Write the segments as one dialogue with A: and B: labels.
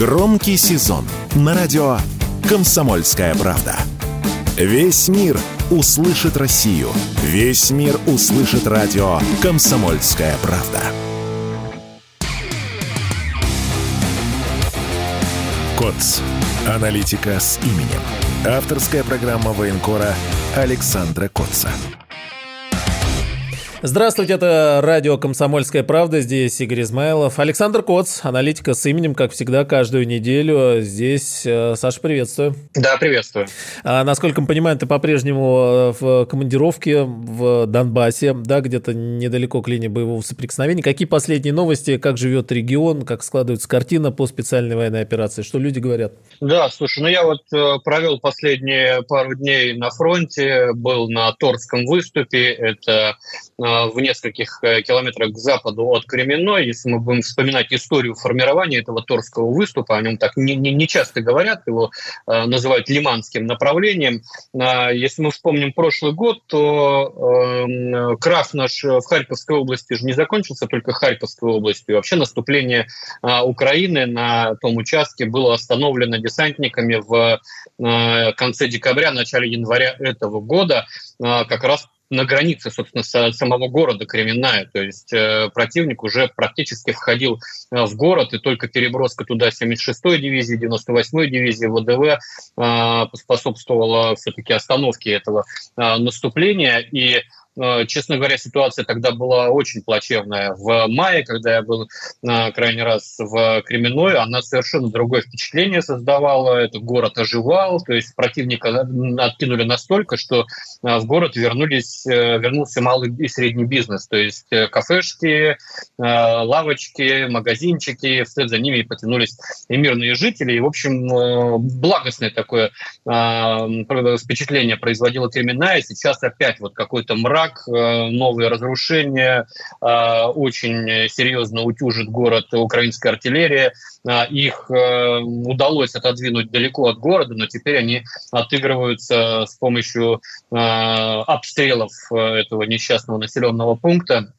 A: Громкий сезон на радио «Комсомольская правда». Весь мир услышит Россию. Весь мир услышит радио «Комсомольская правда». КОЦ. Аналитика с именем. Авторская программа военкора Александра Котца.
B: Здравствуйте, это радио «Комсомольская правда». Здесь Игорь Измайлов. Александр Коц, аналитика с именем, как всегда, каждую неделю. Здесь э, Саша, приветствую.
C: Да, приветствую.
B: А, насколько мы понимаем, ты по-прежнему э, в командировке в Донбассе, да, где-то недалеко к линии боевого соприкосновения. Какие последние новости, как живет регион, как складывается картина по специальной военной операции? Что люди говорят?
C: Да, слушай, ну я вот э, провел последние пару дней на фронте, был на Торском выступе. Это в нескольких э, километрах к западу от Кременной. Если мы будем вспоминать историю формирования этого Торского выступа, о нем так не, не, не часто говорят, его э, называют лиманским направлением. Э, если мы вспомним прошлый год, то э, крах наш в Харьковской области же не закончился только Харьковской областью. Вообще наступление э, Украины на том участке было остановлено десантниками в э, конце декабря, начале января этого года, э, как раз на границе, собственно, самого города Кременная. То есть э, противник уже практически входил э, в город, и только переброска туда 76-й дивизии, 98-й дивизии ВДВ э, способствовала все-таки остановке этого наступления. И Э, честно говоря, ситуация тогда была очень плачевная. В мае, когда я был на крайний раз в Кременной, она совершенно другое впечатление создавала. Этот город оживал, то есть противника откинули настолько, что э, в город вернулись, э, вернулся малый и средний бизнес. То есть кафешки, лавочки, магазинчики, вслед за ними потянулись и мирные жители. И, в общем, благостное такое впечатление производила Кременная. Сейчас опять вот какой-то мрак, враг, э, новые разрушения, э, очень серьезно утюжит город украинская артиллерия. Э, их удалось отодвинуть далеко от города, но теперь они отыгрываются с помощью обстрелов этого несчастного населенного пункта.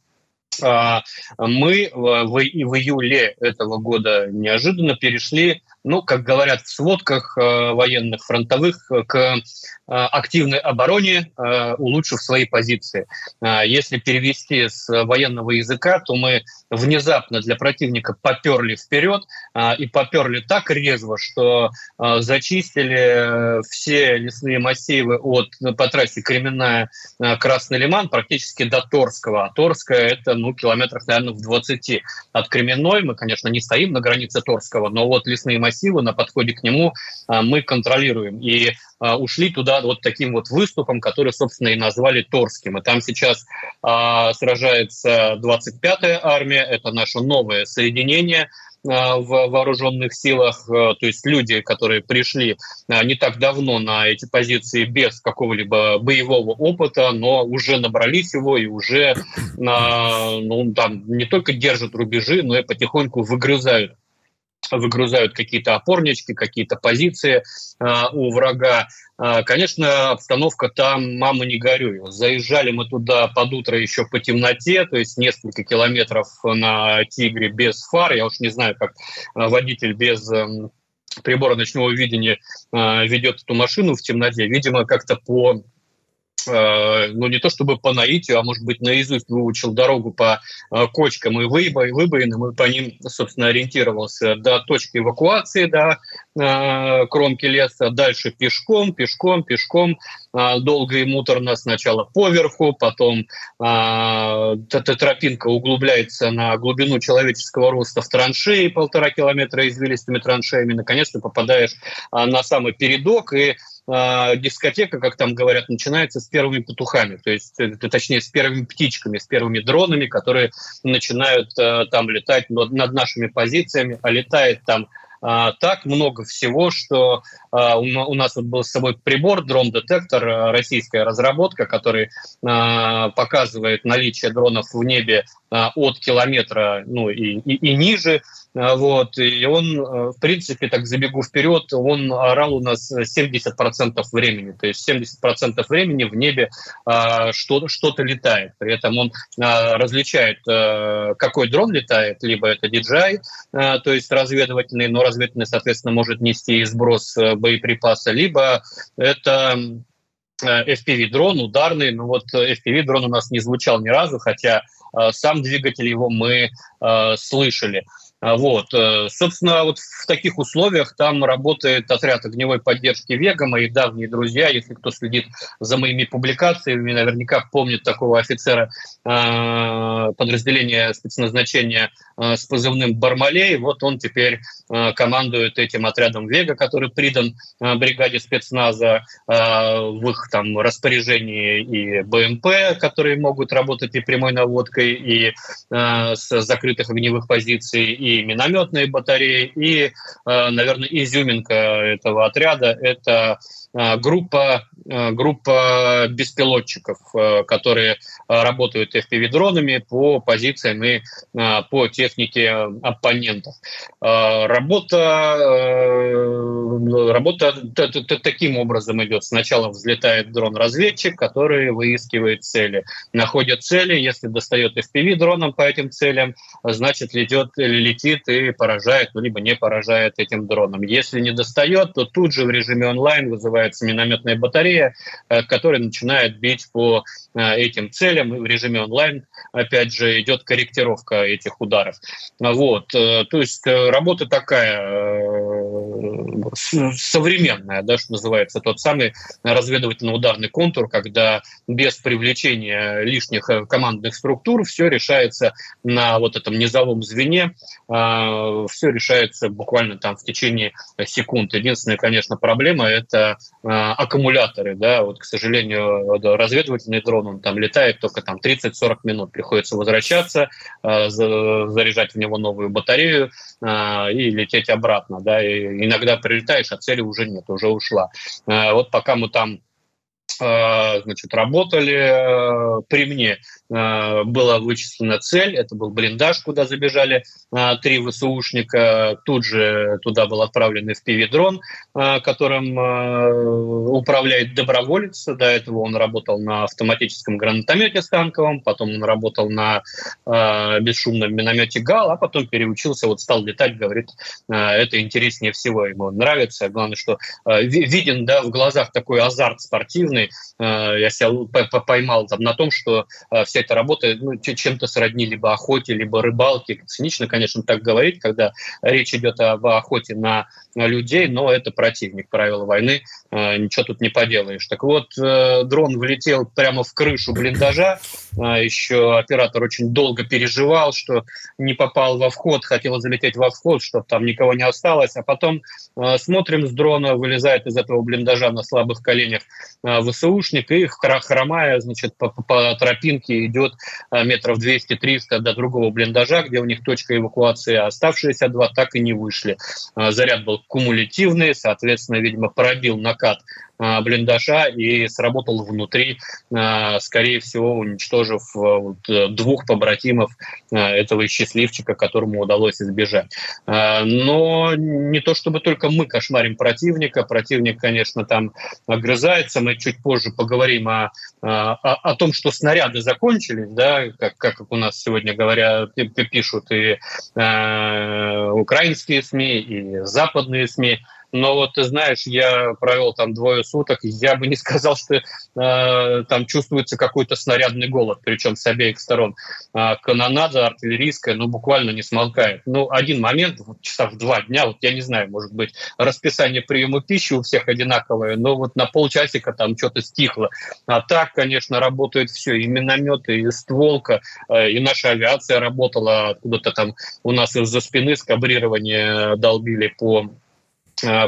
C: Мы в июле этого года неожиданно перешли ну, как говорят в сводках э, военных фронтовых, э, к э, активной обороне, э, улучшив свои позиции. Э, если перевести с военного языка, то мы внезапно для противника поперли вперед э, и поперли так резво, что э, зачистили все лесные массивы от по трассе Кременная э, Красный Лиман практически до Торского. А Торская это ну, километрах, наверное, в 20 от Кременной. Мы, конечно, не стоим на границе Торского, но вот лесные массивы массива, на подходе к нему а, мы контролируем. И а, ушли туда вот таким вот выступом, который, собственно, и назвали Торским. И там сейчас а, сражается 25-я армия, это наше новое соединение, в вооруженных силах, то есть люди, которые пришли не так давно на эти позиции без какого-либо боевого опыта, но уже набрались его и уже ну, там не только держат рубежи, но и потихоньку выгрызают выгрузают какие-то опорнички, какие-то позиции э, у врага. Э, конечно, обстановка там, мама не горюй. Заезжали мы туда под утро еще по темноте, то есть несколько километров на «Тигре» без фар. Я уж не знаю, как водитель без э, прибора ночного видения ведет эту машину в темноте. Видимо, как-то по ну, не то чтобы по наитию, а может быть, наизусть выучил дорогу по э, кочкам и выбоинам, и по ним, собственно, ориентировался до точки эвакуации, до э, кромки леса, дальше пешком, пешком, пешком, долго и муторно сначала поверху, потом эта тропинка углубляется на глубину человеческого роста в траншеи, полтора километра извилистыми траншеями, наконец-то попадаешь на самый передок, и э, дискотека, как там говорят, начинается с первыми петухами, то есть, э, точнее, с первыми птичками, с первыми дронами, которые начинают э, там летать над, нашими позициями, а летает там а, так много всего, что у нас вот был с собой прибор, дрон-детектор, российская разработка, который показывает наличие дронов в небе от километра ну, и, и, и ниже. Вот, и он, в принципе, так забегу вперед, он орал у нас 70% времени. То есть 70% времени в небе что-то, что-то летает. При этом он различает, какой дрон летает, либо это DJI, то есть разведывательный, но разведывательный, соответственно, может нести сброс э, боеприпаса, либо это э, FPV-дрон, ударный. Ну вот э, FPV-дрон у нас не звучал ни разу, хотя сам двигатель его мы слышали. А, вот. Э, собственно, вот в таких условиях там работает отряд огневой поддержки Вега, мои давние друзья. Если кто следит за моими публикациями, наверняка помнит такого офицера э, подразделения спецназначения э, с позывным Бармалей. Вот он теперь командует этим отрядом Вега, который придан бригаде спецназа в их там распоряжении и БМП, которые могут работать и прямой наводкой, и с закрытых огневых позиций, и и минометные батареи, и, э, наверное, изюминка этого отряда – это группа, э, группа беспилотчиков, которые работают FPV-дронами по позициям и по технике оппонентов. Работа, работа таким образом идет. Сначала взлетает дрон-разведчик, который выискивает цели. Находит цели, если достает FPV-дроном по этим целям, значит, летит, летит и поражает, либо не поражает этим дроном. Если не достает, то тут же в режиме онлайн вызывается минометная батарея, э, которая начинает бить по э, этим целям. И в режиме онлайн, опять же, идет корректировка этих ударов. Вот. Э, то есть работа такая современная, да, что называется, тот самый разведывательно-ударный контур, когда без привлечения лишних командных структур все решается на вот этом низовом звене, все решается буквально там в течение секунд. Единственная, конечно, проблема – это аккумуляторы. Да? Вот, к сожалению, разведывательный дрон, он там летает только там 30-40 минут. Приходится возвращаться, а, заряжать в него новую батарею и лететь обратно. Да? И иногда прилетаешь, а цели уже нет, уже ушла. Вот пока мы там значит, работали при мне Э, была вычислена цель, это был блиндаж, куда забежали э, три ВСУшника. Тут же туда был отправлен FPV-дрон, э, которым управляет доброволец. До этого он работал на автоматическом гранатомете станковом, потом он работал на бесшумном миномете ГАЛ, а потом переучился, вот стал летать, говорит, это интереснее всего, ему нравится. Главное, что виден да, в глазах такой азарт спортивный. Я себя поймал там, на том, что все эта работа ну, чем-то сродни либо охоте, либо рыбалке. Цинично, конечно, так говорить, когда речь идет об охоте на людей, но это противник правила войны, э, ничего тут не поделаешь. Так вот, э, дрон влетел прямо в крышу блиндажа, э, еще оператор очень долго переживал, что не попал во вход, хотел залететь во вход, чтобы там никого не осталось, а потом смотрим с дрона, вылезает из этого блиндажа на слабых коленях ВСУшник и хромая, значит, по, по тропинке идет метров 200-300 до другого блиндажа, где у них точка эвакуации, а оставшиеся два так и не вышли. Заряд был кумулятивный, соответственно, видимо, пробил накат а, блиндажа и сработал внутри, а, скорее всего, уничтожив а, двух побратимов этого счастливчика, которому удалось избежать. Но не то чтобы только мы кошмарим противника, противник, конечно, там огрызается, мы чуть позже поговорим о, о, о том, что снаряды закончились, да, как, как у нас сегодня говорят, пишут и э, украинские СМИ, и западные СМИ, но вот ты знаешь, я провел там двое суток, я бы не сказал, что э, там чувствуется какой-то снарядный голод, причем с обеих сторон. Э, канонада артиллерийская, ну, буквально не смолкает. Ну, один момент, вот, часа в два дня, вот я не знаю, может быть, расписание приема пищи у всех одинаковое, но вот на полчасика там что-то стихло. А так, конечно, работает все, и минометы, и стволка, э, и наша авиация работала откуда-то там у нас из-за спины скабрирование долбили по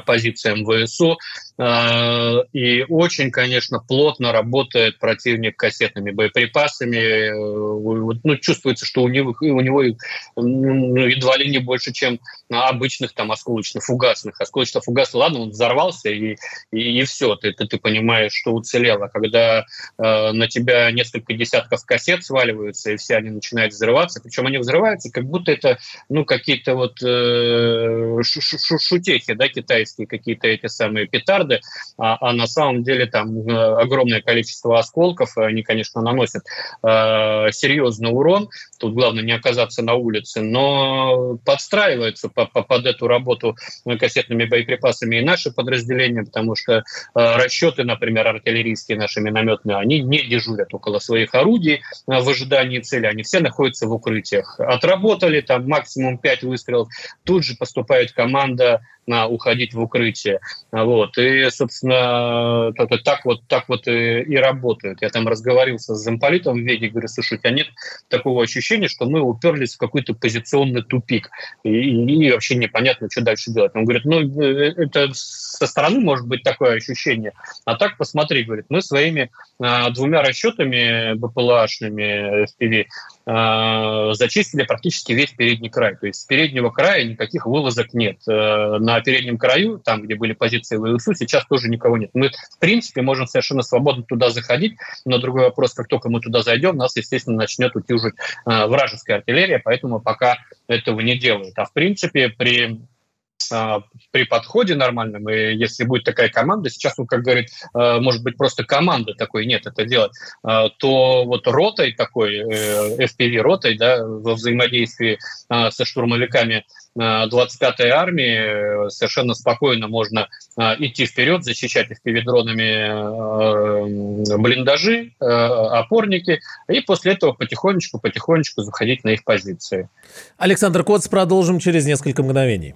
C: позициям ВСУ. Э, и очень, конечно, плотно работает противник кассетными боеприпасами. Э, ну, чувствуется, что у него, у него ну, едва ли не больше, чем обычных там осколочно-фугасных. Осколочно-фугасный, ладно, он взорвался, и, и, и все, ты, ты, ты понимаешь, что уцелело. Когда э, на тебя несколько десятков кассет сваливаются, и все они начинают взрываться, причем они взрываются, как будто это ну, какие-то вот э, шутехи, да, китайские какие-то эти самые петарды, а, а на самом деле там э, огромное количество осколков, они, конечно, наносят э, серьезный урон. Тут главное не оказаться на улице, но подстраиваются по, по, под эту работу кассетными боеприпасами и наши подразделения, потому что э, расчеты, например, артиллерийские наши минометные, они не дежурят около своих орудий э, в ожидании цели, они все находятся в укрытиях. Отработали там максимум 5 выстрелов, тут же поступает команда уходить в укрытие. Вот. И, собственно, так вот, так вот и, и работают. Я там разговаривался с замполитом в Веге, говорю, слушай, у тебя нет такого ощущения, что мы уперлись в какой-то позиционный тупик, и, и вообще непонятно, что дальше делать. Он говорит, ну, э, это со стороны может быть такое ощущение, а так посмотри, говорит, мы своими а, двумя расчетами БПЛАшными а, зачистили практически весь передний край. То есть с переднего края никаких вылазок нет. А, на переднем краю, там, где были позиции ВСУ, сейчас тоже никого нет. Мы, в принципе, можем совершенно свободно туда заходить, но другой вопрос, как только мы туда зайдем, нас, естественно, начнет утюжить а, вражеская артиллерия, поэтому пока этого не делают. А в принципе, при при подходе нормальном, и если будет такая команда, сейчас он, как говорит, а, может быть, просто команда такой нет это делать, а, то вот ротой такой, э, FPV-ротой, да, во взаимодействии со штурмовиками 25-й армии совершенно спокойно можно идти вперед, защищать FPV-дронами блиндажи, опорники, и после этого потихонечку-потихонечку заходить на их позиции.
B: Александр Коц, продолжим через несколько мгновений.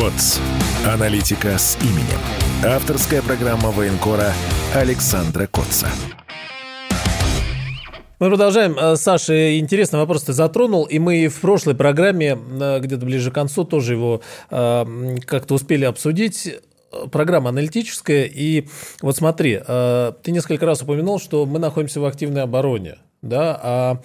A: КОЦ. Аналитика с именем. Авторская программа военкора Александра Котца.
B: Мы продолжаем. Э, Саша, интересный вопрос ты затронул, и мы в прошлой программе, э, где-то ближе к концу, тоже его э, как-то успели обсудить программа аналитическая, и вот смотри, ты несколько раз упомянул, что мы находимся в активной обороне, да, а,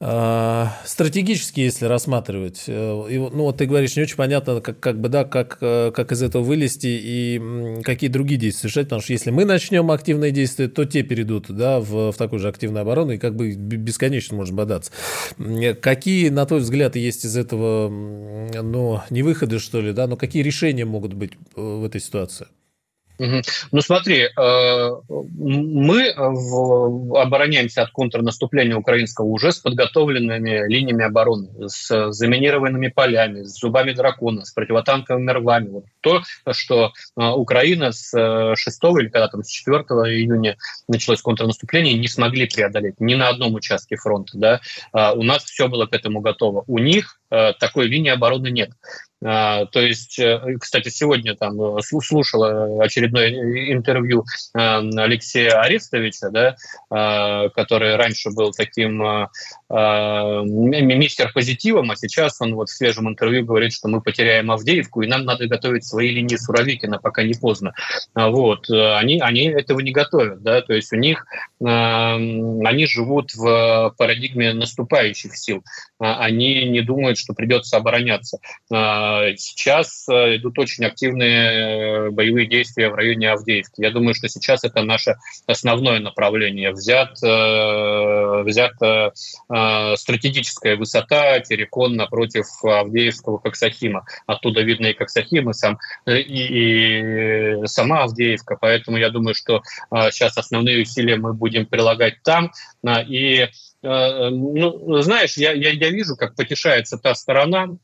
B: стратегически, если рассматривать, э, ну вот ты говоришь, не очень понятно, как, как бы, да, как, э, как из этого вылезти и какие другие действия совершать, потому что если мы начнем активные действия, то те перейдут, да, в, в такую же активную оборону, и как бы бесконечно можно бодаться. Какие, на твой взгляд, есть из этого, ну, не выходы, что ли, да, но какие решения могут быть э, в этой ситуации?
C: Ну смотри, э, мы обороняемся от контрнаступления украинского уже с подготовленными линиями обороны, с заминированными полями, с зубами дракона, с противотанковыми рвами. Вот то, что э, Украина с 6 э, или когда там с 4 июня началось контрнаступление, не смогли преодолеть ни на одном участке фронта. Да? А у нас все было к этому готово. У них такой линии обороны нет. А, то есть, э, кстати, сегодня там э, слушала очередное интервью э, Алексея Арестовича, да, а, который раньше был таким а, мистер позитивом, а сейчас он вот в свежем интервью говорит, что мы потеряем Авдеевку, и нам надо готовить свои линии Суровикина, пока не поздно. Вот. Они, они этого не готовят, да, то есть у них они живут в парадигме наступающих сил. Они не думают, означает, что придется обороняться. Сейчас идут очень активные боевые действия в районе Авдеевки. Я думаю, что сейчас это наше основное направление. Взят, взят стратегическая высота Терекон напротив Авдеевского Коксахима. Оттуда видно и Коксахим, сам, и, и сама Авдеевка. Поэтому я думаю, что сейчас основные усилия мы будем прилагать там. И ну, знаешь, я, я, я вижу, как потешается та сторона,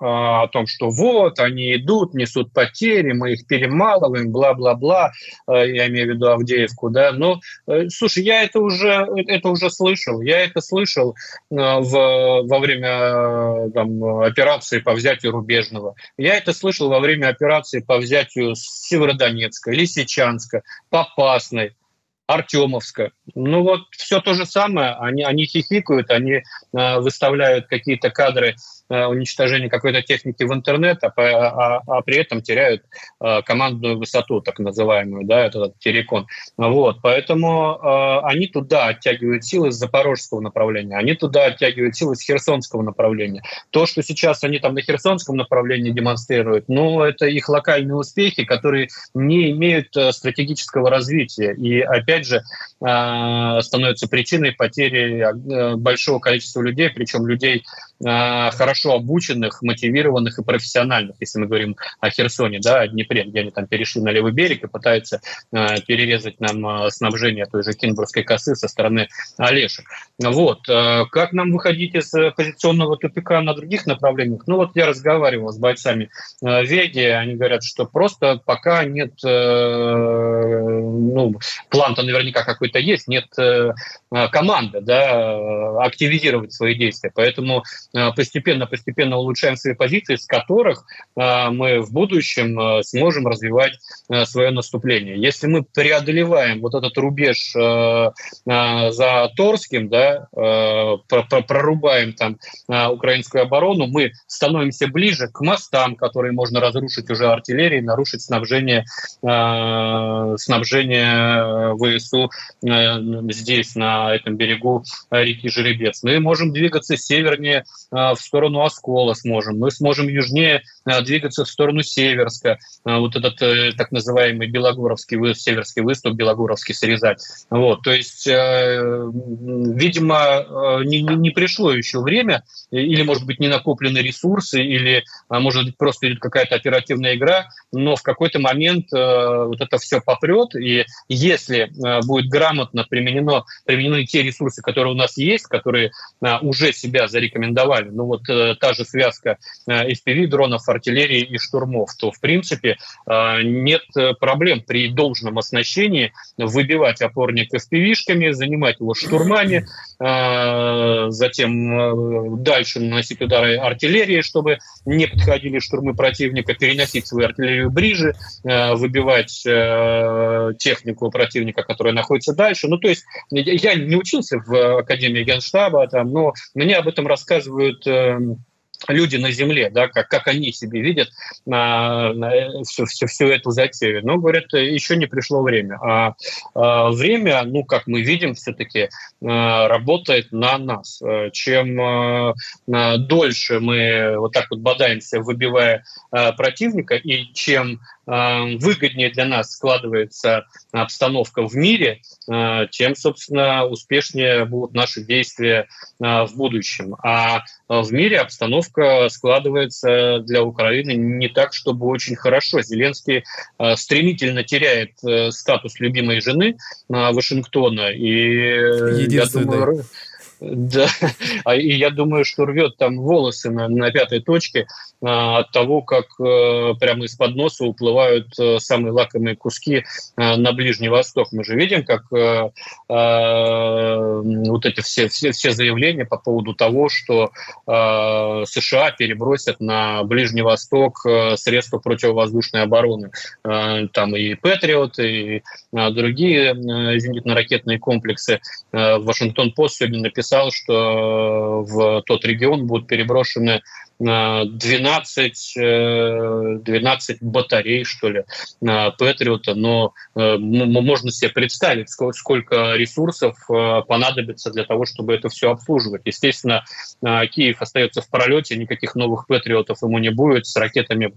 C: о том, что вот, они идут, несут потери, мы их перемалываем, бла-бла-бла, э, я имею в виду Авдеевку, да, но, э, слушай, я это уже, это уже слышал, я это слышал э, в, во время там, операции по взятию Рубежного, я это слышал во время операции по взятию Северодонецка, Лисичанска, Попасной, Артемовска. Ну вот все то же самое. Они, они хихикают, они э, выставляют какие-то кадры уничтожение какой-то техники в интернет, а, а, а при этом теряют э, командную высоту, так называемую, да, этот террикон. Вот, поэтому э, они туда оттягивают силы с запорожского направления, они туда оттягивают силы с херсонского направления. То, что сейчас они там на херсонском направлении демонстрируют, ну, это их локальные успехи, которые не имеют стратегического развития. И, опять же, становятся причиной потери большого количества людей, причем людей хорошо хорошо обученных, мотивированных и профессиональных, если мы говорим о Херсоне, да, о Днепре, где они там перешли на левый берег и пытаются э, перерезать нам э, снабжение той же Кинбургской косы со стороны Олешек. Вот. Э, как нам выходить из позиционного тупика на других направлениях? Ну вот я разговаривал с бойцами э, Веги, они говорят, что просто пока нет, э, ну, план-то наверняка какой-то есть, нет э, команды, да, активизировать свои действия. Поэтому э, постепенно постепенно улучшаем свои позиции, с которых а, мы в будущем а, сможем развивать свое наступление. Если мы преодолеваем вот этот рубеж за Торским, да, прорубаем там украинскую оборону, мы становимся ближе к мостам, которые можно разрушить уже артиллерией, нарушить снабжение, снабжение ВСУ здесь, на этом берегу реки Жеребец. Мы можем двигаться севернее в сторону Оскола сможем, мы сможем южнее э, двигаться в сторону Северска, э, вот этот э, так называемый Белогоровский, Северский выступ, Белогоровский срезать. Вот, то есть, видимо, не, не пришло еще время, или, может быть, не накоплены ресурсы, или, а, может быть, просто идет какая-то оперативная игра, но в какой-то момент вот это все попрет, и если будет грамотно применено, применены те ресурсы, которые у нас есть, которые уже себя зарекомендовали, ну вот та же связка э, дронов, артиллерии и штурмов, то, в принципе, э, нет проблем при должном оснащении выбивать опорник FPV-шками, занимать его штурмами, э, затем дальше наносить удары артиллерии, чтобы не подходили штурмы противника, переносить свою артиллерию ближе, выбивать технику противника, которая находится дальше. Ну, то есть я не учился в Академии Генштаба, там, но мне об этом рассказывают люди на земле, да, как, как они себе видят а, всю, всю, всю эту затею. Но, говорят, еще не пришло время. А, а время, ну, как мы видим, все-таки а, работает на нас. Чем а, дольше мы вот так вот бодаемся, выбивая а, противника, и чем Э, выгоднее для нас складывается обстановка в мире, э, тем, собственно, успешнее будут наши действия э, в будущем. А в мире обстановка складывается для Украины не так, чтобы очень хорошо. Зеленский стремительно теряет статус любимой жены Вашингтона. И я думаю, да, а и я думаю, что рвет там волосы на, на пятой точке а, от того, как а, прямо из-под носа уплывают а, самые лакомые куски а, на Ближний Восток. Мы же видим, как а, а, вот эти все, все, все заявления по поводу того, что а, США перебросят на Ближний Восток средства противовоздушной обороны. А, там и Патриот, и а, другие зенитно-ракетные комплексы. А, Вашингтон-Пост сегодня написал, писал, что в тот регион будут переброшены 12, 12 батарей, что ли, Патриота, но можно себе представить, сколько ресурсов понадобится для того, чтобы это все обслуживать. Естественно, Киев остается в пролете, никаких новых Патриотов ему не будет, с ракетами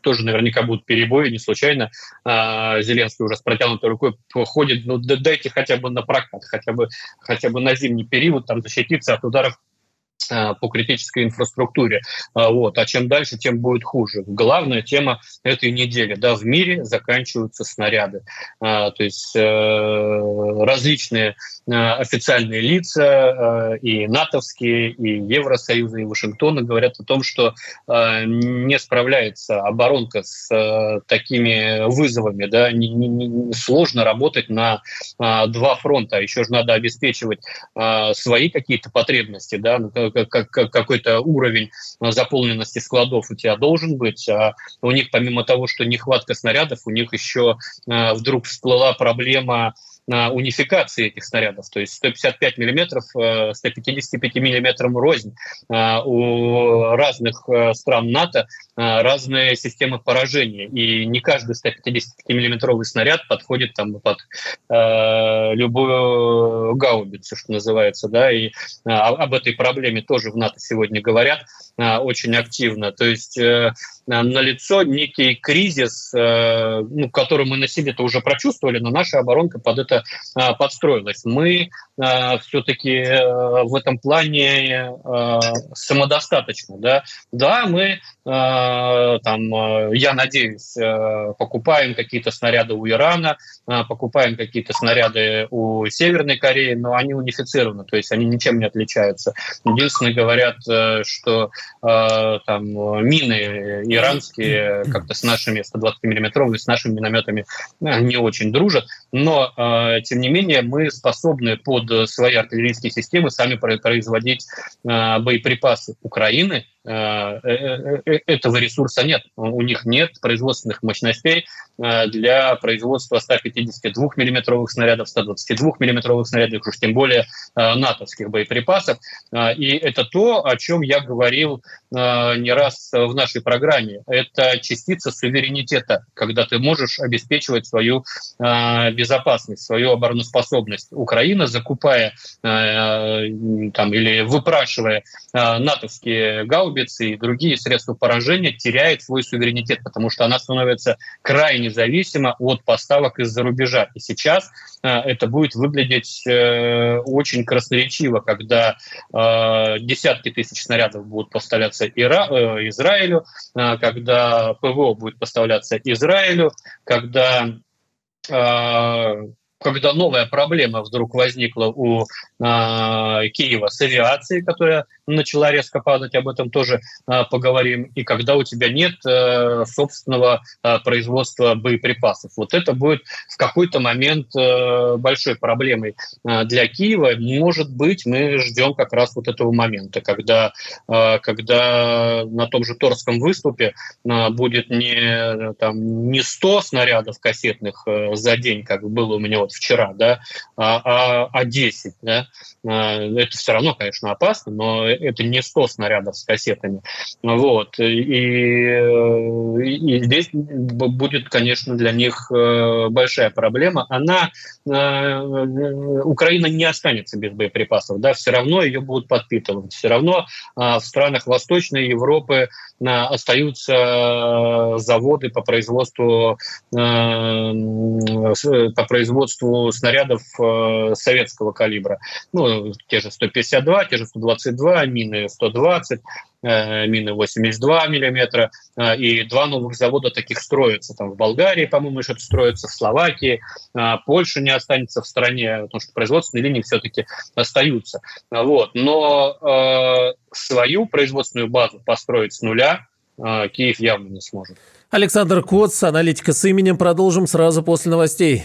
C: тоже наверняка будут перебои, не случайно. А, Зеленский уже с протянутой рукой ходит, ну дайте хотя бы на прокат, хотя бы, хотя бы на зимний период там защититься от ударов по критической инфраструктуре. А, вот. А чем дальше, тем будет хуже. Главная тема этой недели. Да, в мире заканчиваются снаряды. А, то есть э, различные официальные лица, и натовские, и Евросоюза, и Вашингтона говорят о том, что не справляется оборонка с такими вызовами. Да? Сложно работать на два фронта. Еще же надо обеспечивать свои какие-то потребности, да, ну, как, какой-то уровень заполненности складов у тебя должен быть. А у них, помимо того, что нехватка снарядов, у них еще а, вдруг всплыла проблема унификации этих снарядов. То есть 155 миллиметров, 155 э, миллиметрам рознь. А, у разных э, стран НАТО разные системы поражения. И не каждый 155-миллиметровый снаряд подходит там, под э, любую гаубицу, что называется. Да? И а, об этой проблеме тоже в НАТО сегодня говорят очень активно. То есть налицо некий кризис, ну, который мы на себе-то уже прочувствовали, но наша оборонка под это это а, подстроилось. Мы а, все-таки э, в этом плане а, самодостаточны. Да, да мы там, я надеюсь, э, покупаем какие-то снаряды у Ирана, покупаем какие-то снаряды у Северной Кореи, но они унифицированы, то есть они ничем не отличаются. Единственное, говорят, э, что там мины иранские как-то с нашими 120 миллиметровыми, с нашими минометами не очень дружат, но Э, тем не менее, мы способны под свои артиллерийские системы сами производить э, боеприпасы Украины, этого ресурса нет. У них нет производственных мощностей для производства 152 миллиметровых снарядов, 122 миллиметровых снарядов, уж тем более натовских боеприпасов. И это то, о чем я говорил не раз в нашей программе. Это частица суверенитета, когда ты можешь обеспечивать свою безопасность, свою обороноспособность. Украина, закупая там, или выпрашивая натовские гаубицы, гаубицы и другие средства поражения теряет свой суверенитет, потому что она становится крайне зависима от поставок из-за рубежа. И сейчас э, это будет выглядеть э, очень красноречиво, когда э, десятки тысяч снарядов будут поставляться Ира, э, Израилю, э, когда ПВО будет поставляться Израилю, когда э, когда новая проблема вдруг возникла у э, Киева с авиацией, которая начала резко падать, об этом тоже э, поговорим, и когда у тебя нет э, собственного э, производства боеприпасов. Вот это будет в какой-то момент э, большой проблемой э, для Киева. Может быть, мы ждем как раз вот этого момента, когда, когда на том же Торском выступе будет не, там, не 100 снарядов кассетных э, за день, как было у меня вот вчера, да, а, а, а 10. Да? А, это все равно, конечно, опасно, но это не 100 снарядов с кассетами. Вот. И, и здесь будет, конечно, для них э, большая проблема. Она, э, Украина не останется без боеприпасов, да, все равно ее будут подпитывать. Все равно а, в странах Восточной Европы остаются заводы по производству по производству снарядов э, советского калибра. Ну, те же 152, те же 122, мины 120, э, мины 82 миллиметра, э, и два новых завода таких строятся. Там в Болгарии, по-моему, что-то строится, в Словакии, Польша не останется в стране, потому что производственные линии все-таки остаются. Вот. Но э, свою производственную базу построить с нуля Киев явно не сможет.
B: Александр Коц, аналитика с именем. Продолжим сразу после новостей.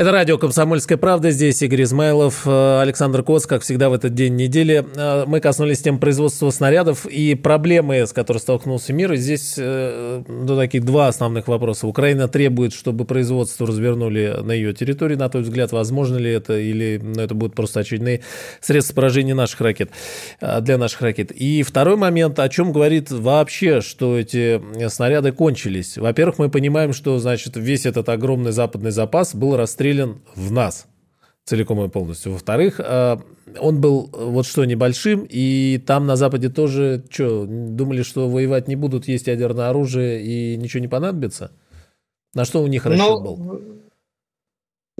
B: Это радио «Комсомольская правда». Здесь Игорь Измайлов, э, Александр Коц, как всегда в этот день недели. Э, мы коснулись тем производства снарядов и проблемы, с которой столкнулся мир. И здесь э, ну, такие два основных вопроса. Украина требует, чтобы производство развернули на ее территории. На твой взгляд, возможно ли это? Или ну, это будут просто очередные средства поражения наших ракет, для наших ракет? И второй момент, о чем говорит вообще, что эти снаряды кончились. Во-первых, мы понимаем, что значит, весь этот огромный западный запас был расстрелян расстрелян в нас целиком и полностью. Во-вторых, э, он был вот что небольшим, и там на Западе тоже что, думали, что воевать не будут, есть ядерное оружие и ничего не понадобится? На что у них расчет Но... Ну, был?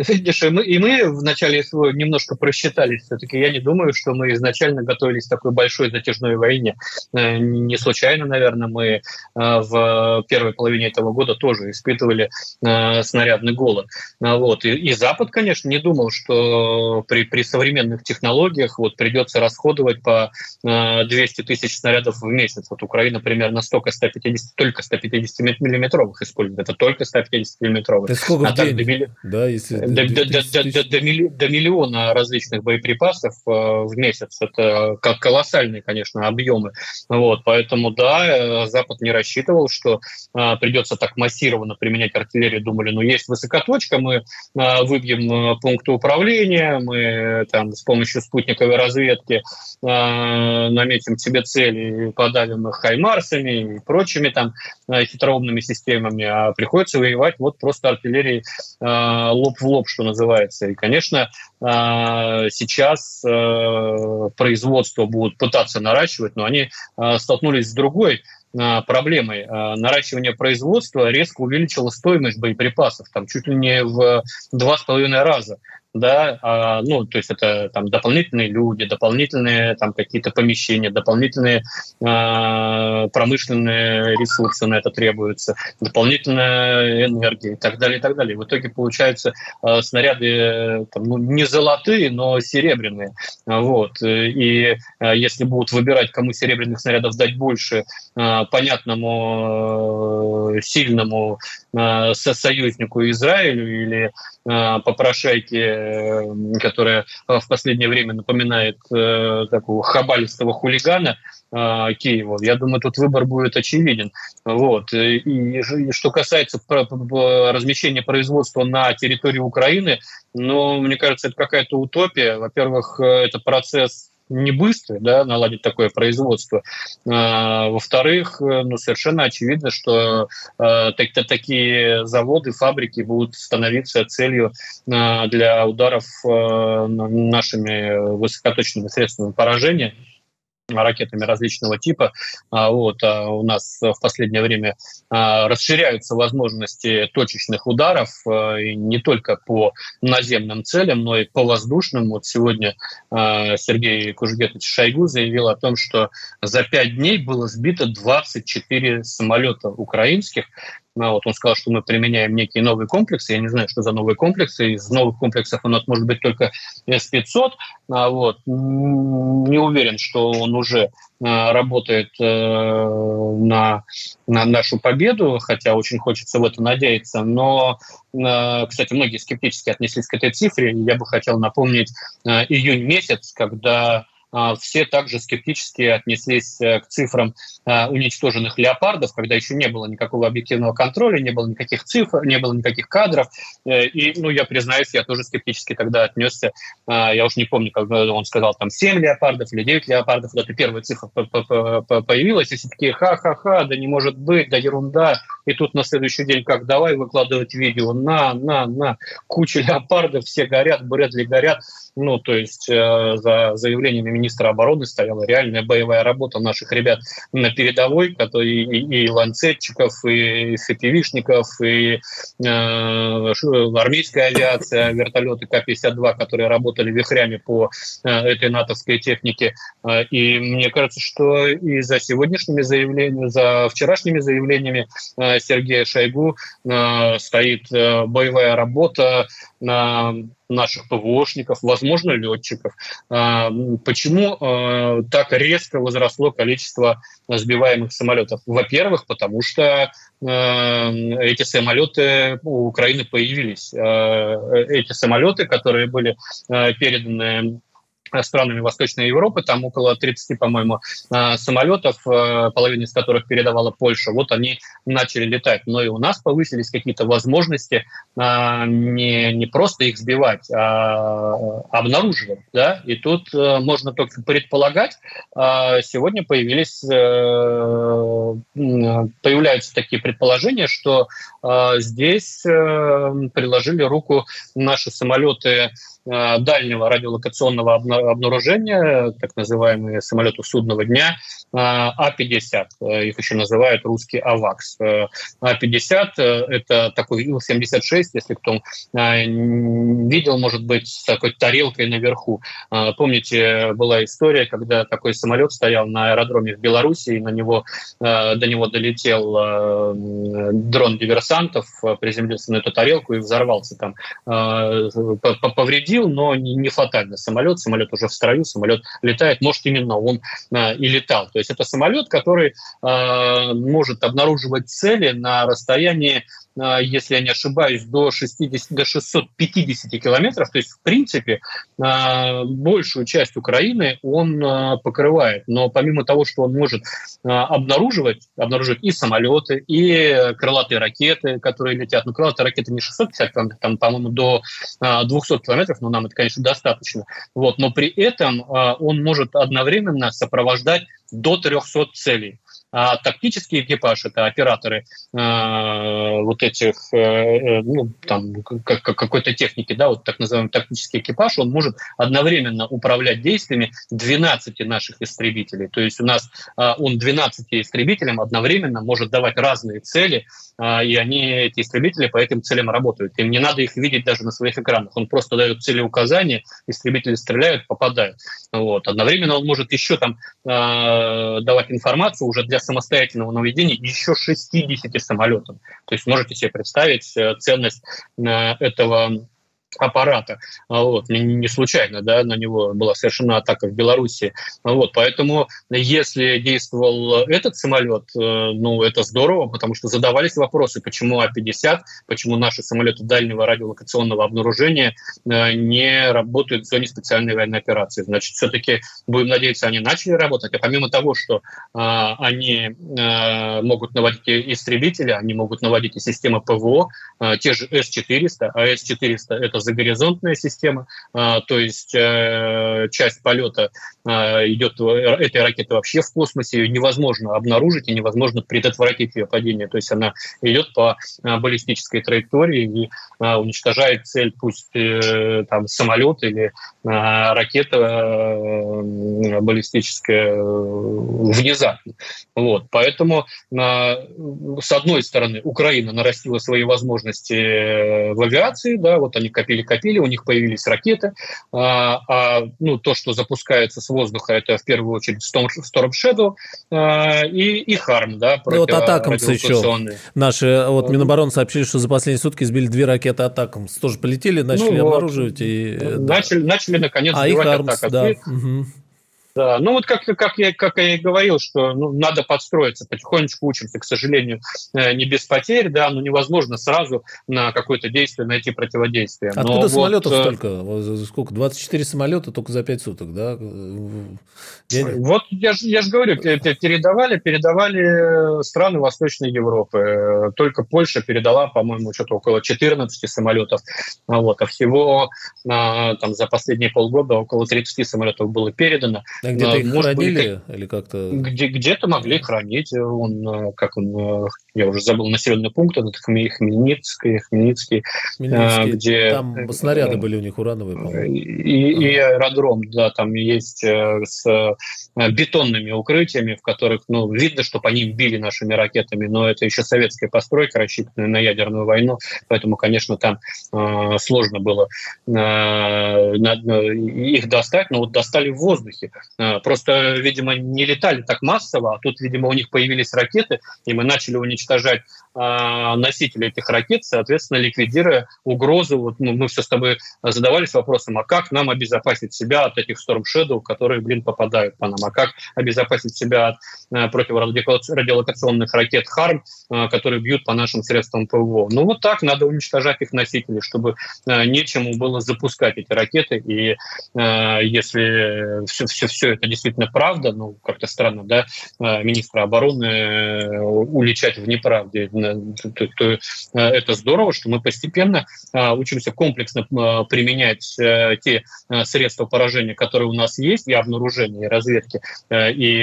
C: Видишь, и мы, и мы в начале СВО немножко просчитались. Все-таки я не думаю, что мы изначально готовились к такой большой затяжной войне. Э, не случайно, наверное, мы э, в первой половине этого года тоже испытывали э, снарядный голод. Вот. И, и Запад, конечно, не думал, что при, при современных технологиях вот придется расходовать по 200 тысяч снарядов в месяц. Вот Украина примерно столько 150, только 150 миллиметровых использует. Это только 150 миллиметровых. Это
B: сколько а в день? Да, если
C: до, до, до, до, до миллиона различных боеприпасов э, в месяц. Это как колоссальные, конечно, объемы. Вот, поэтому, да, э, Запад не рассчитывал, что а, придется так массированно применять артиллерию. Думали, ну, есть высокоточка, мы выбьем пункты управления, мы там с помощью спутниковой разведки наметим себе цели подавим их хаймарсами и прочими там хитроумными системами, а приходится воевать вот просто артиллерией лоб в лоб что называется. И, конечно, а, сейчас а, производство будут пытаться наращивать, но они а, столкнулись с другой проблемой. Наращивание производства резко увеличило стоимость боеприпасов, там чуть ли не в два с половиной раза да, а, ну, то есть это там дополнительные люди, дополнительные там какие-то помещения, дополнительные а, промышленные ресурсы на это требуются, дополнительная энергия и так далее, и так далее. В итоге получаются а, снаряды там, ну, не золотые, но серебряные, вот. И а, если будут выбирать, кому серебряных снарядов дать больше, а, понятному сильному а, союзнику Израилю или а, попрошайке Э, которая э, в последнее время напоминает э, такого хабалистого хулигана, Киева. Я думаю, тут выбор будет очевиден. Вот. И, и что касается размещения производства на территории Украины, ну, мне кажется, это какая-то утопия. Во-первых, это процесс не быстрый, да, наладить такое производство. А, во-вторых, э, ну, совершенно очевидно, что так, такие заводы, фабрики будут становиться целью а, для ударов нашими высокоточными средствами поражения ракетами различного типа. А, вот, а у нас в последнее время а, расширяются возможности точечных ударов и не только по наземным целям, но и по воздушным. Вот сегодня Сергей Кужгетович Шойгу заявил о том, что за пять дней было сбито 24 самолета украинских, вот он сказал, что мы применяем некие новые комплексы. Я не знаю, что за новые комплексы. Из новых комплексов у нас может быть только С-500. А вот. Не уверен, что он уже а, работает э, на, на нашу победу, хотя очень хочется в это надеяться. Но, э, кстати, многие скептически отнеслись к этой цифре. Я бы хотел напомнить э, июнь месяц, когда а, все также скептически отнеслись э, к цифрам а, уничтоженных леопардов, когда еще не было никакого объективного контроля, не было никаких цифр, не было никаких кадров. Э, и, ну, я признаюсь, я тоже скептически тогда отнесся. А, я уж не помню, когда он сказал там 7 леопардов или 9 леопардов, вот эта первая цифра появилась, и все такие ха-ха-ха, да не может быть, да ерунда, и тут на следующий день как давай выкладывать видео, на, на, на, куча леопардов, все горят, Брэдли горят, ну, то есть э, за заявлениями министра обороны стояла реальная боевая работа наших ребят на передовой, которые и, и ланцетчиков, и ФПВшников, и э, армейская авиация, вертолеты К-52, которые работали вихрями по э, этой натовской технике. Э, и мне кажется, что и за сегодняшними заявлениями, за вчерашними заявлениями э, Сергея Шойгу э, стоит э, боевая работа на наших ПВОшников, возможно, летчиков. Почему так резко возросло количество сбиваемых самолетов? Во-первых, потому что эти самолеты у Украины появились. Эти самолеты, которые были переданы странами Восточной Европы, там около 30, по-моему, а, самолетов, а, половина из которых передавала Польша, вот они начали летать. Но и у нас повысились какие-то возможности а, не, не просто их сбивать, а обнаруживать. Да? И тут можно только предполагать, сегодня появились, э, появляются такие предположения, что здесь э, приложили руку наши самолеты Э, дальнего радиолокационного обнаружения, так называемые самолеты судного дня, э, А-50. Э, их еще называют русский АВАКС. А-50 – это такой Ил-76, если кто видел, может быть, с такой тарелкой наверху. Помните, была история, когда такой самолет стоял на аэродроме в Беларуси, и на него, до него долетел дрон диверсантов, приземлился на эту тарелку и взорвался там, повредил повредил, но не, не фатально самолет. Самолет уже в строю, самолет летает. Может, именно он а, и летал. То есть это самолет, который а, может обнаруживать цели на расстоянии если я не ошибаюсь, до, 60, до 650 километров. То есть, в принципе, а, большую часть Украины он а, покрывает. Но помимо того, что он может обнаруживать, обнаруживать и самолеты, и крылатые ракеты, которые летят. Ну, крылатые ракеты не 650 километров, там, по-моему, до 200 километров, но нам это, конечно, достаточно. Вот. Но при этом он может одновременно сопровождать до 300 целей. А тактический экипаж – это операторы э, вот этих, э, э ну, там, как, какой-то техники, да, вот так называемый тактический экипаж, он может одновременно управлять действиями 12 наших истребителей. То есть у нас э, он 12 истребителям одновременно может давать разные цели, э, и они, эти истребители, по этим целям работают. Им не надо их видеть даже на своих экранах. Он просто дает цели указания, истребители стреляют, попадают. Вот. Одновременно он может еще там э, давать информацию уже для самостоятельного наведения еще 60 самолетов. То есть можете себе представить э, ценность э, этого аппарата. А вот, не, случайно да, на него была совершена атака в Беларуси. А вот, поэтому если действовал этот самолет, э, ну, это здорово, потому что задавались вопросы, почему А-50, почему наши самолеты дальнего радиолокационного обнаружения э, не работают в зоне специальной военной операции. Значит, все-таки, будем надеяться, они начали работать. А помимо того, что а, они могут наводить истребители, они могут наводить и системы ПВО, те же С-400, а С-400 — это загоризонтная система, а, то есть э, часть полета а, идет этой ракеты вообще в космосе, ее невозможно обнаружить и невозможно предотвратить ее падение. То есть она идет по а, баллистической траектории и уничтожает цель, пусть э, там самолет или ракета э, баллистическая внезапно. Вот. Поэтому с одной стороны Украина нарастила свои возможности в авиации, да, вот они копили копили-копили, у них появились ракеты, а, а, ну, то, что запускается с воздуха, это в первую очередь Storm, Storm Shadow а, и, и HARM, да,
B: ну, вот Атакамс еще. Наши, вот Минобороны сообщили, что за последние сутки сбили две ракеты Атакамс. Тоже полетели, начали ну, обнаруживать. И,
C: начали, да. начали, наконец, а,
B: сбивать Атакамс, да. Угу.
C: Да, ну вот как, как, я, как я и говорил, что ну, надо подстроиться, потихонечку учимся, к сожалению, э, не без потерь, да, но невозможно сразу на какое-то действие найти противодействие.
B: Откуда но самолетов вот, столько? Сколько? 24 самолета только за 5 суток, да?
C: Я... Вот я же я ж говорю, передавали, передавали страны Восточной Европы. Только Польша передала, по-моему, что-то около 14 самолетов. Вот, а всего там, за последние полгода около 30 самолетов было передано.
B: А где-то их Может хранили или как-то?
C: Где, где-то могли хранить. Он, э, как он, э, я уже забыл населенный пункт, это Хмельницкий, Хмельницкий,
B: Хмельницкий. где... Там снаряды были у них урановые,
C: и, и аэродром, да, там есть с бетонными укрытиями, в которых, ну, видно, что по ним били нашими ракетами, но это еще советская постройка, рассчитанная на ядерную войну, поэтому, конечно, там э, сложно было э, их достать, но вот достали в воздухе. Э, просто, видимо, не летали так массово, а тут, видимо, у них появились ракеты, и мы начали уничтожать э, носители этих ракет, соответственно, ликвидируя угрозу. Вот, ну, мы все с тобой задавались вопросом, а как нам обезопасить себя от этих Storm которые, блин, попадают по нам, а как обезопасить себя от э, противорадиолокационных ракет ХАРМ, э, которые бьют по нашим средствам ПВО. Ну вот так надо уничтожать их носители, чтобы э, нечему было запускать эти ракеты. И если все, все, все это действительно правда, ну как-то странно, да, министра обороны уличать в неправде, то, то это здорово, что мы постепенно учимся комплексно применять те средства поражения, которые у нас есть и обнаружения, и разведки, и,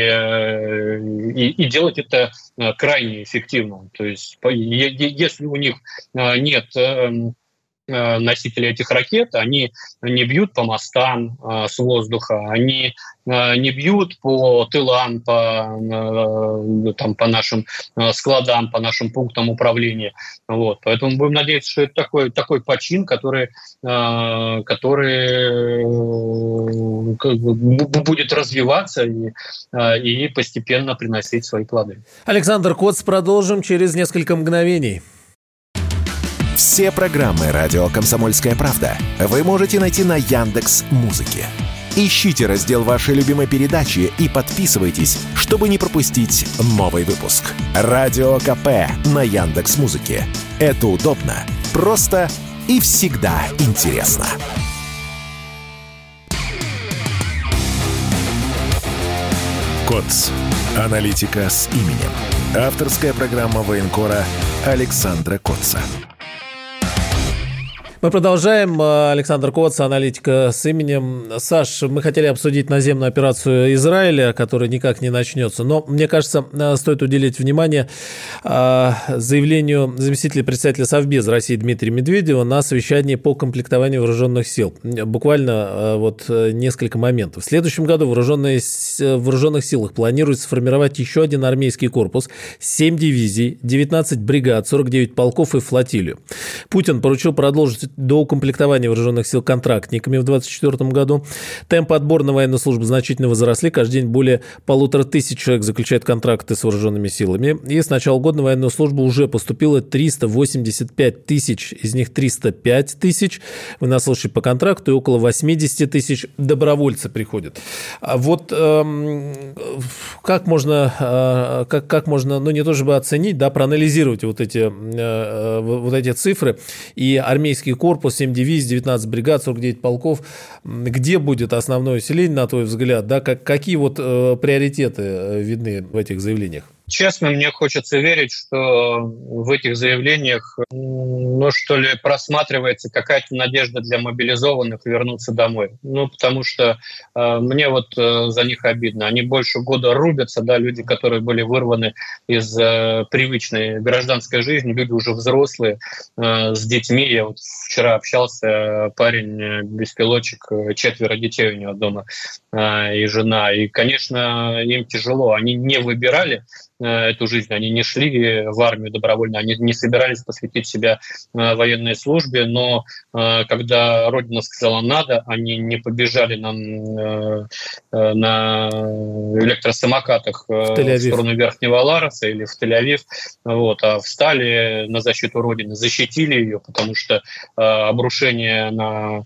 C: и, и делать это крайне эффективно. То есть если у них нет эм, э, носители этих ракет, они не бьют по мостам э, с воздуха, они э, не бьют по тылам, по, э, там, по нашим э, складам, по нашим пунктам управления. Вот. Поэтому будем надеяться, что это такой, такой почин, который, э, который э, как бы будет развиваться и, э, и постепенно приносить свои плоды.
B: Александр Коц, продолжим через несколько мгновений.
A: Все программы радио Комсомольская правда вы можете найти на Яндекс Музыке. Ищите раздел вашей любимой передачи и подписывайтесь, чтобы не пропустить новый выпуск. Радио КП на Яндекс Музыке. Это удобно, просто и всегда интересно. КОЦ. Аналитика с именем. Авторская программа военкора Александра Котца.
B: Мы продолжаем. Александр Коц, аналитика с именем. Саш, мы хотели обсудить наземную операцию Израиля, которая никак не начнется. Но, мне кажется, стоит уделить внимание заявлению заместителя председателя Совбез России Дмитрия Медведева на совещании по комплектованию вооруженных сил. Буквально вот несколько моментов. В следующем году вооруженные, в вооруженных силах планируется сформировать еще один армейский корпус, 7 дивизий, 19 бригад, 49 полков и флотилию. Путин поручил продолжить до укомплектования вооруженных сил контрактниками в 2024 году. Темпы отбора на военную службу значительно возросли. Каждый день более полутора тысяч человек заключают контракты с вооруженными силами. И с начала года на военную службу уже поступило 385 тысяч. Из них 305 тысяч военнослужащие по контракту и около 80 тысяч добровольцы приходят. А вот эм, как можно, э, как, как можно, ну не то чтобы оценить, да, проанализировать вот эти, э, э вот эти цифры и армейский корпус, 7 дивизий, 19 бригад, 49 полков. Где будет основное усиление, на твой взгляд? Да? Как, какие вот э, приоритеты э, видны в этих заявлениях?
C: Честно, мне хочется верить, что в этих заявлениях, ну что ли, просматривается какая-то надежда для мобилизованных вернуться домой. Ну, потому что э, мне вот э, за них обидно. Они больше года рубятся, да, люди, которые были вырваны из э, привычной гражданской жизни, люди уже взрослые, э, с детьми. Я вот вчера общался, парень, э, беспилотчик, э, четверо детей у него дома э, и жена. И, конечно, им тяжело. Они не выбирали Э, эту жизнь. Они не шли в армию добровольно, они не собирались посвятить себя э, военной службе, но э, когда Родина сказала «надо», они не побежали на, на электросамокатах в, в сторону Верхнего Лароса или в Тель-Авив, вот, а встали на защиту Родины, защитили ее, потому что обрушение на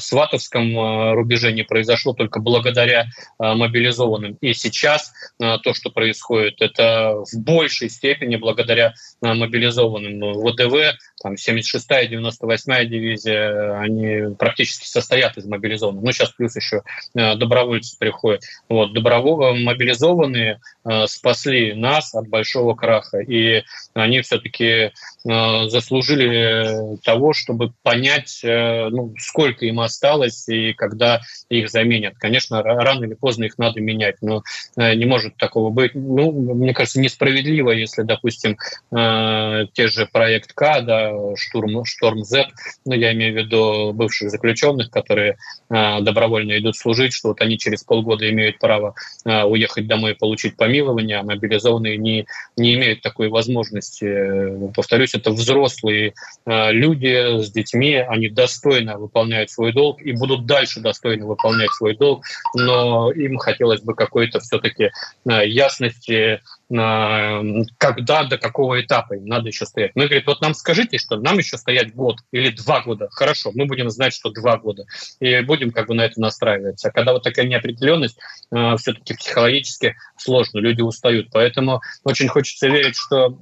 C: Сватовском рубеже не произошло только благодаря мобилизованным. И сейчас то, что происходит, это в большей степени благодаря э, мобилизованным ВДВ, там 76-я, 98-я дивизия, они практически состоят из мобилизованных. Ну, сейчас плюс еще э, добровольцы приходят. Вот, добровольно мобилизованные э, спасли нас от большого краха, и они все-таки заслужили того, чтобы понять, ну, сколько им осталось и когда их заменят. Конечно, рано или поздно их надо менять, но не может такого быть. Ну, мне кажется, кажется, несправедливо, если, допустим, э, те же проект К, да, Штурм, Шторм Z, ну, я имею в виду бывших заключенных, которые э, добровольно идут служить, что вот они через полгода имеют право э, уехать домой и получить помилование, а мобилизованные не, не имеют такой возможности. Повторюсь, это взрослые э, люди с детьми, они достойно выполняют свой долг и будут дальше достойно выполнять свой долг, но им хотелось бы какой-то все-таки э, ясности когда, до какого этапа им надо еще стоять. Мы говорим, вот нам скажите, что нам еще стоять год или два года. Хорошо, мы будем знать, что два года. И будем как бы на это настраиваться. А когда вот такая неопределенность, э, все-таки психологически сложно, люди устают. Поэтому очень хочется верить, что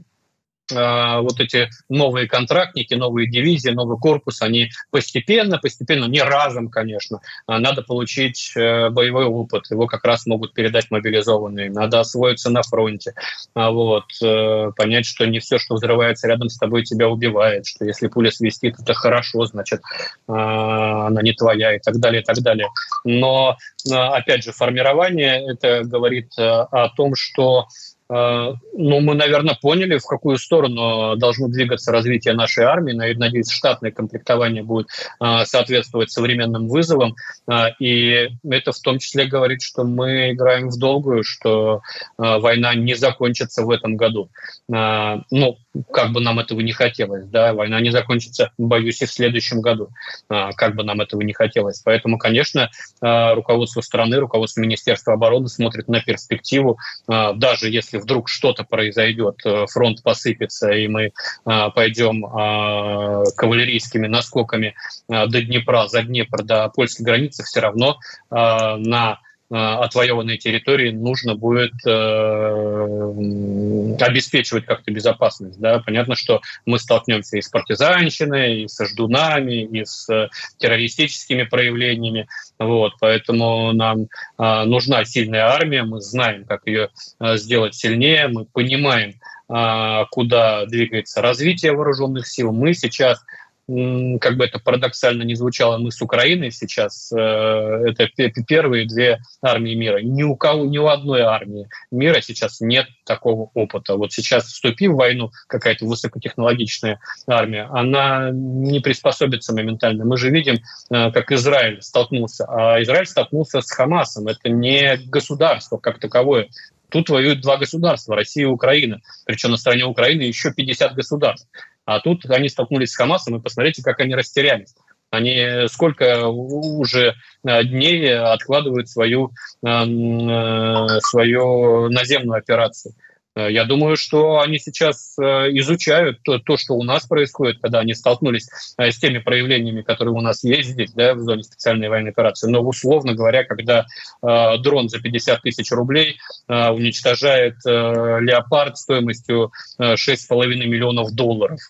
C: вот эти новые контрактники, новые дивизии, новый корпус, они постепенно, постепенно, не разом, конечно, а надо получить э, боевой опыт, его как раз могут передать мобилизованные, надо освоиться на фронте, а вот, э, понять, что не все, что взрывается рядом с тобой, тебя убивает, что если пуля свистит, это хорошо, значит, она не твоя и так далее, и так далее. Но, опять же, формирование, это говорит э, о том, что ну, мы, наверное, поняли, в какую сторону должно двигаться развитие нашей армии. Надеюсь, штатное комплектование будет э, соответствовать современным вызовам. Э, и это в том числе говорит, что мы играем в долгую, что война не закончится в этом году. Ну, как бы нам этого не хотелось. Да? Война не закончится, боюсь, и в следующем году, как бы нам этого не хотелось. Поэтому, конечно, руководство страны, руководство Министерства обороны смотрит на перспективу, даже если вдруг что-то произойдет, э, фронт посыпется, и мы пойдем кавалерийскими наскоками до Днепра, за Днепр, до польской границы, все равно на отвоеванной территории нужно будет э, обеспечивать как-то безопасность. Да? Понятно, что мы столкнемся и с партизанщиной, и со ждунами, и с террористическими проявлениями. Вот, поэтому нам э, нужна сильная армия, мы знаем, как ее э, сделать сильнее, мы понимаем, э, куда двигается развитие вооруженных сил. Мы сейчас как бы это парадоксально не звучало, мы с Украиной сейчас, э, это первые две армии мира. Ни у кого, ни у одной армии мира сейчас нет такого опыта. Вот сейчас, вступив в войну, какая-то высокотехнологичная армия, она не приспособится моментально. Мы же видим, э, как Израиль столкнулся. А Израиль столкнулся с Хамасом. Это не государство как таковое. Тут воюют два государства, Россия и Украина. Причем на стороне Украины еще 50 государств. А тут они столкнулись с Хамасом, и посмотрите, как они растерялись. Они сколько уже э, дней откладывают свою, э, э, свою наземную операцию. Э, я думаю, что они сейчас э, изучают то, то, что у нас происходит, когда они столкнулись э, с теми проявлениями, которые у нас есть здесь, да, в зоне специальной военной операции. Но, условно говоря, когда э, дрон за 50 тысяч рублей э, уничтожает э, леопард стоимостью э, 6,5 миллионов долларов,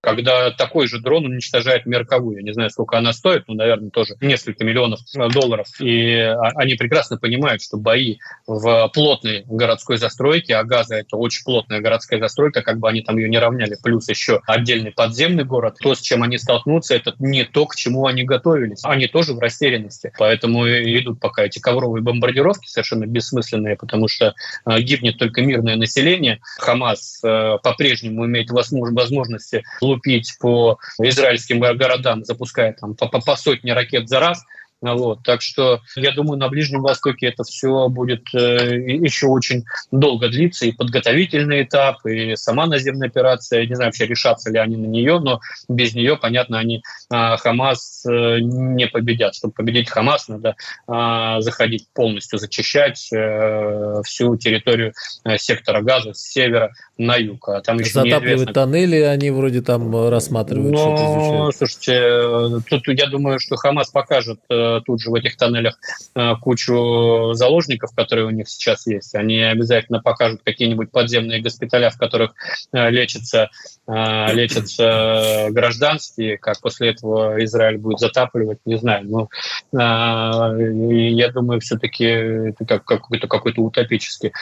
C: когда такой же дрон уничтожает Мерковую. Я не знаю, сколько она стоит, но, наверное, тоже несколько миллионов э, долларов. И а, они прекрасно понимают, что бои в плотной городской застройке, а Газа — это очень плотная городская застройка, как бы они там ее не равняли, плюс еще отдельный подземный город, то, с чем они столкнутся, это не то, к чему они готовились. Они тоже в растерянности. Поэтому идут пока эти ковровые бомбардировки совершенно бессмысленные, потому что э, гибнет только мирное население. Хамас э, по-прежнему имеет возможности лупить по израильским городам, запуская там по, по, сотне ракет за раз – вот. Так что я думаю, на Ближнем Востоке это все будет э, еще очень долго длиться, и подготовительный этап, и сама наземная операция. Я не знаю, вообще решатся ли они на нее, но без нее, понятно, они э, Хамас э, не победят. Чтобы победить Хамас, надо э, заходить полностью, зачищать э, всю территорию э, сектора газа с севера на юг. А там еще
B: Затапливают тоннели, они вроде там рассматривают,
C: но, что-то изучают. Слушайте, э, тут я думаю, что Хамас покажет э, тут же в этих тоннелях э, кучу заложников, которые у них сейчас есть. Они обязательно покажут какие-нибудь подземные госпиталя, в которых э, лечатся, э, лечатся гражданские. Как после этого Израиль будет затапливать, не знаю. Но я думаю, все-таки это как, какой-то, какой-то утопический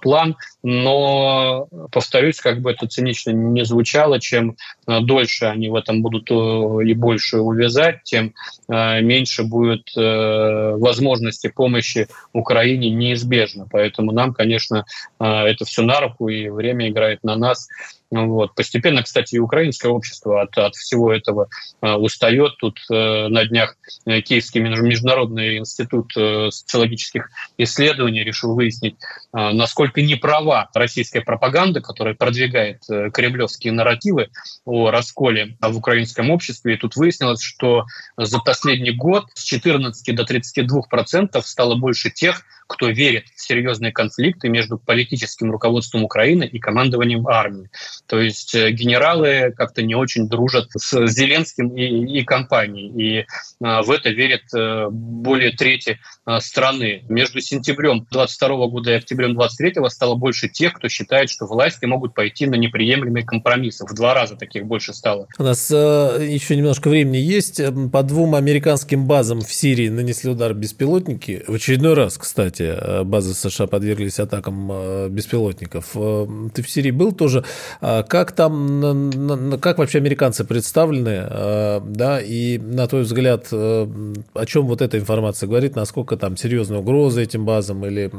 C: план. Но, повторюсь, как бы это цинично не звучало, чем дольше они в этом будут и больше увязать, тем меньше будет возможности помощи Украине неизбежно. Поэтому нам, конечно, это все на руку, и время играет на нас. Вот. Постепенно, кстати, и украинское общество от, от всего этого э, устает. Тут э, на днях э, Киевский международный институт э, социологических исследований решил выяснить, э, насколько неправа российская пропаганда, которая продвигает э, кремлевские нарративы о расколе в украинском обществе. И тут выяснилось, что за последний год с 14 до 32 процентов стало больше тех, кто верит в серьезные конфликты между политическим руководством Украины и командованием армии. То есть э, генералы как-то не очень дружат с Зеленским и, и компанией. И а, в это верит а, более трети страны. Между сентябрем 22 года и октябрем 23 стало больше тех, кто считает, что власти могут пойти на неприемлемые компромиссы. В два раза таких больше стало.
B: У нас э, еще немножко времени есть. По двум американским базам в Сирии нанесли удар беспилотники. В очередной раз, кстати кстати, э, базы США подверглись атакам э, беспилотников. Э, ты в Сирии был тоже. А как там, как вообще американцы представлены, да, и на твой взгляд, о чем вот эта информация говорит, насколько там серьезная угроза этим базам, или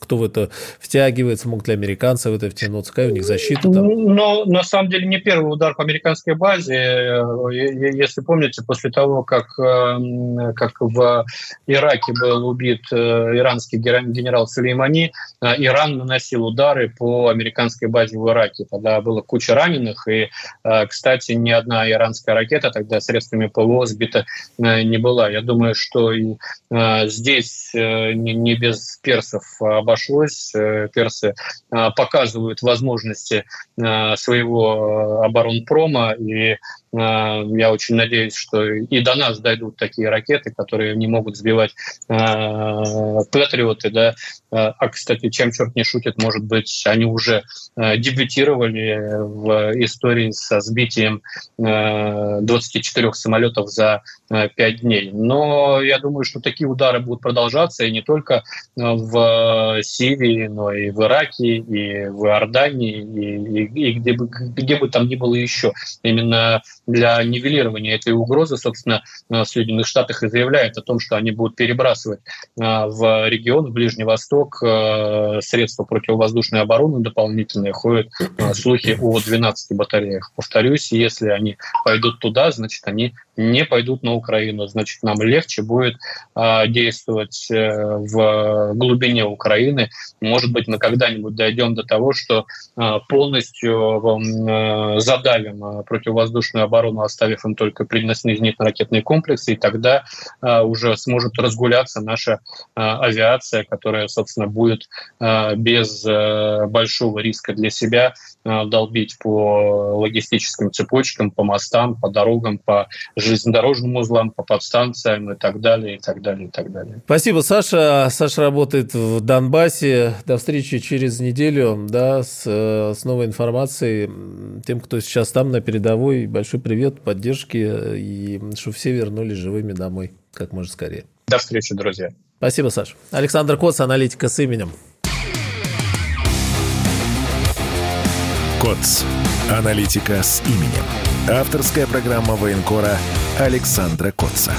B: кто в это втягивается, могут ли американцы в это втянуться, какая у них защита там?
C: Но на самом деле не первый удар по американской базе. Если помните, после того, как, как в Ираке был убит Иран иранский генерал Сулеймани, э, Иран наносил удары по американской базе в Ираке. Тогда было куча раненых, и, э, кстати, ни одна иранская ракета тогда средствами ПВО сбита э, не была. Я думаю, что и здесь не без персов обошлось. Персы показывают возможности своего оборонпрома, и я очень надеюсь, что и до нас дойдут такие ракеты, которые не могут сбивать э, патриоты. Да. Э, а, кстати, чем черт не шутит, может быть, они уже дебютировали в истории со сбитием 24 самолетов за 5 дней. Но я думаю, что такие удары будут продолжаться и не только в Сирии, но и в Ираке, и в Иордании, и, и, и где, бы, где бы там ни было еще. Именно для нивелирования этой угрозы, собственно, в э, Соединенных Штатах и заявляет о том, что они будут перебрасывать э, в регион, в Ближний Восток, э, средства противовоздушной обороны дополнительные. Ходят слухи о 12 батареях. Повторюсь, если они пойдут туда, значит, они не пойдут на Украину. Значит, нам легче будет действовать в глубине Украины. Может быть, мы когда-нибудь дойдем до того, что полностью задавим противовоздушную оборону оставив им только переносные зенитно-ракетные комплексы, и тогда э, уже сможет разгуляться наша э, авиация, которая, собственно, будет э, без э, большого риска для себя э, долбить по логистическим цепочкам, по мостам, по дорогам, по железнодорожным узлам, по подстанциям и так далее, и так далее, и так далее.
B: Спасибо, Саша. Саша работает в Донбассе. До встречи через неделю, да, с, э, с новой информацией. Тем, кто сейчас там на передовой, большой привет, поддержки и чтобы все вернулись живыми домой как можно скорее.
C: До встречи, друзья.
B: Спасибо, Саш. Александр Коц, аналитика с именем.
A: Коц. Аналитика с именем. Авторская программа военкора Александра Котца.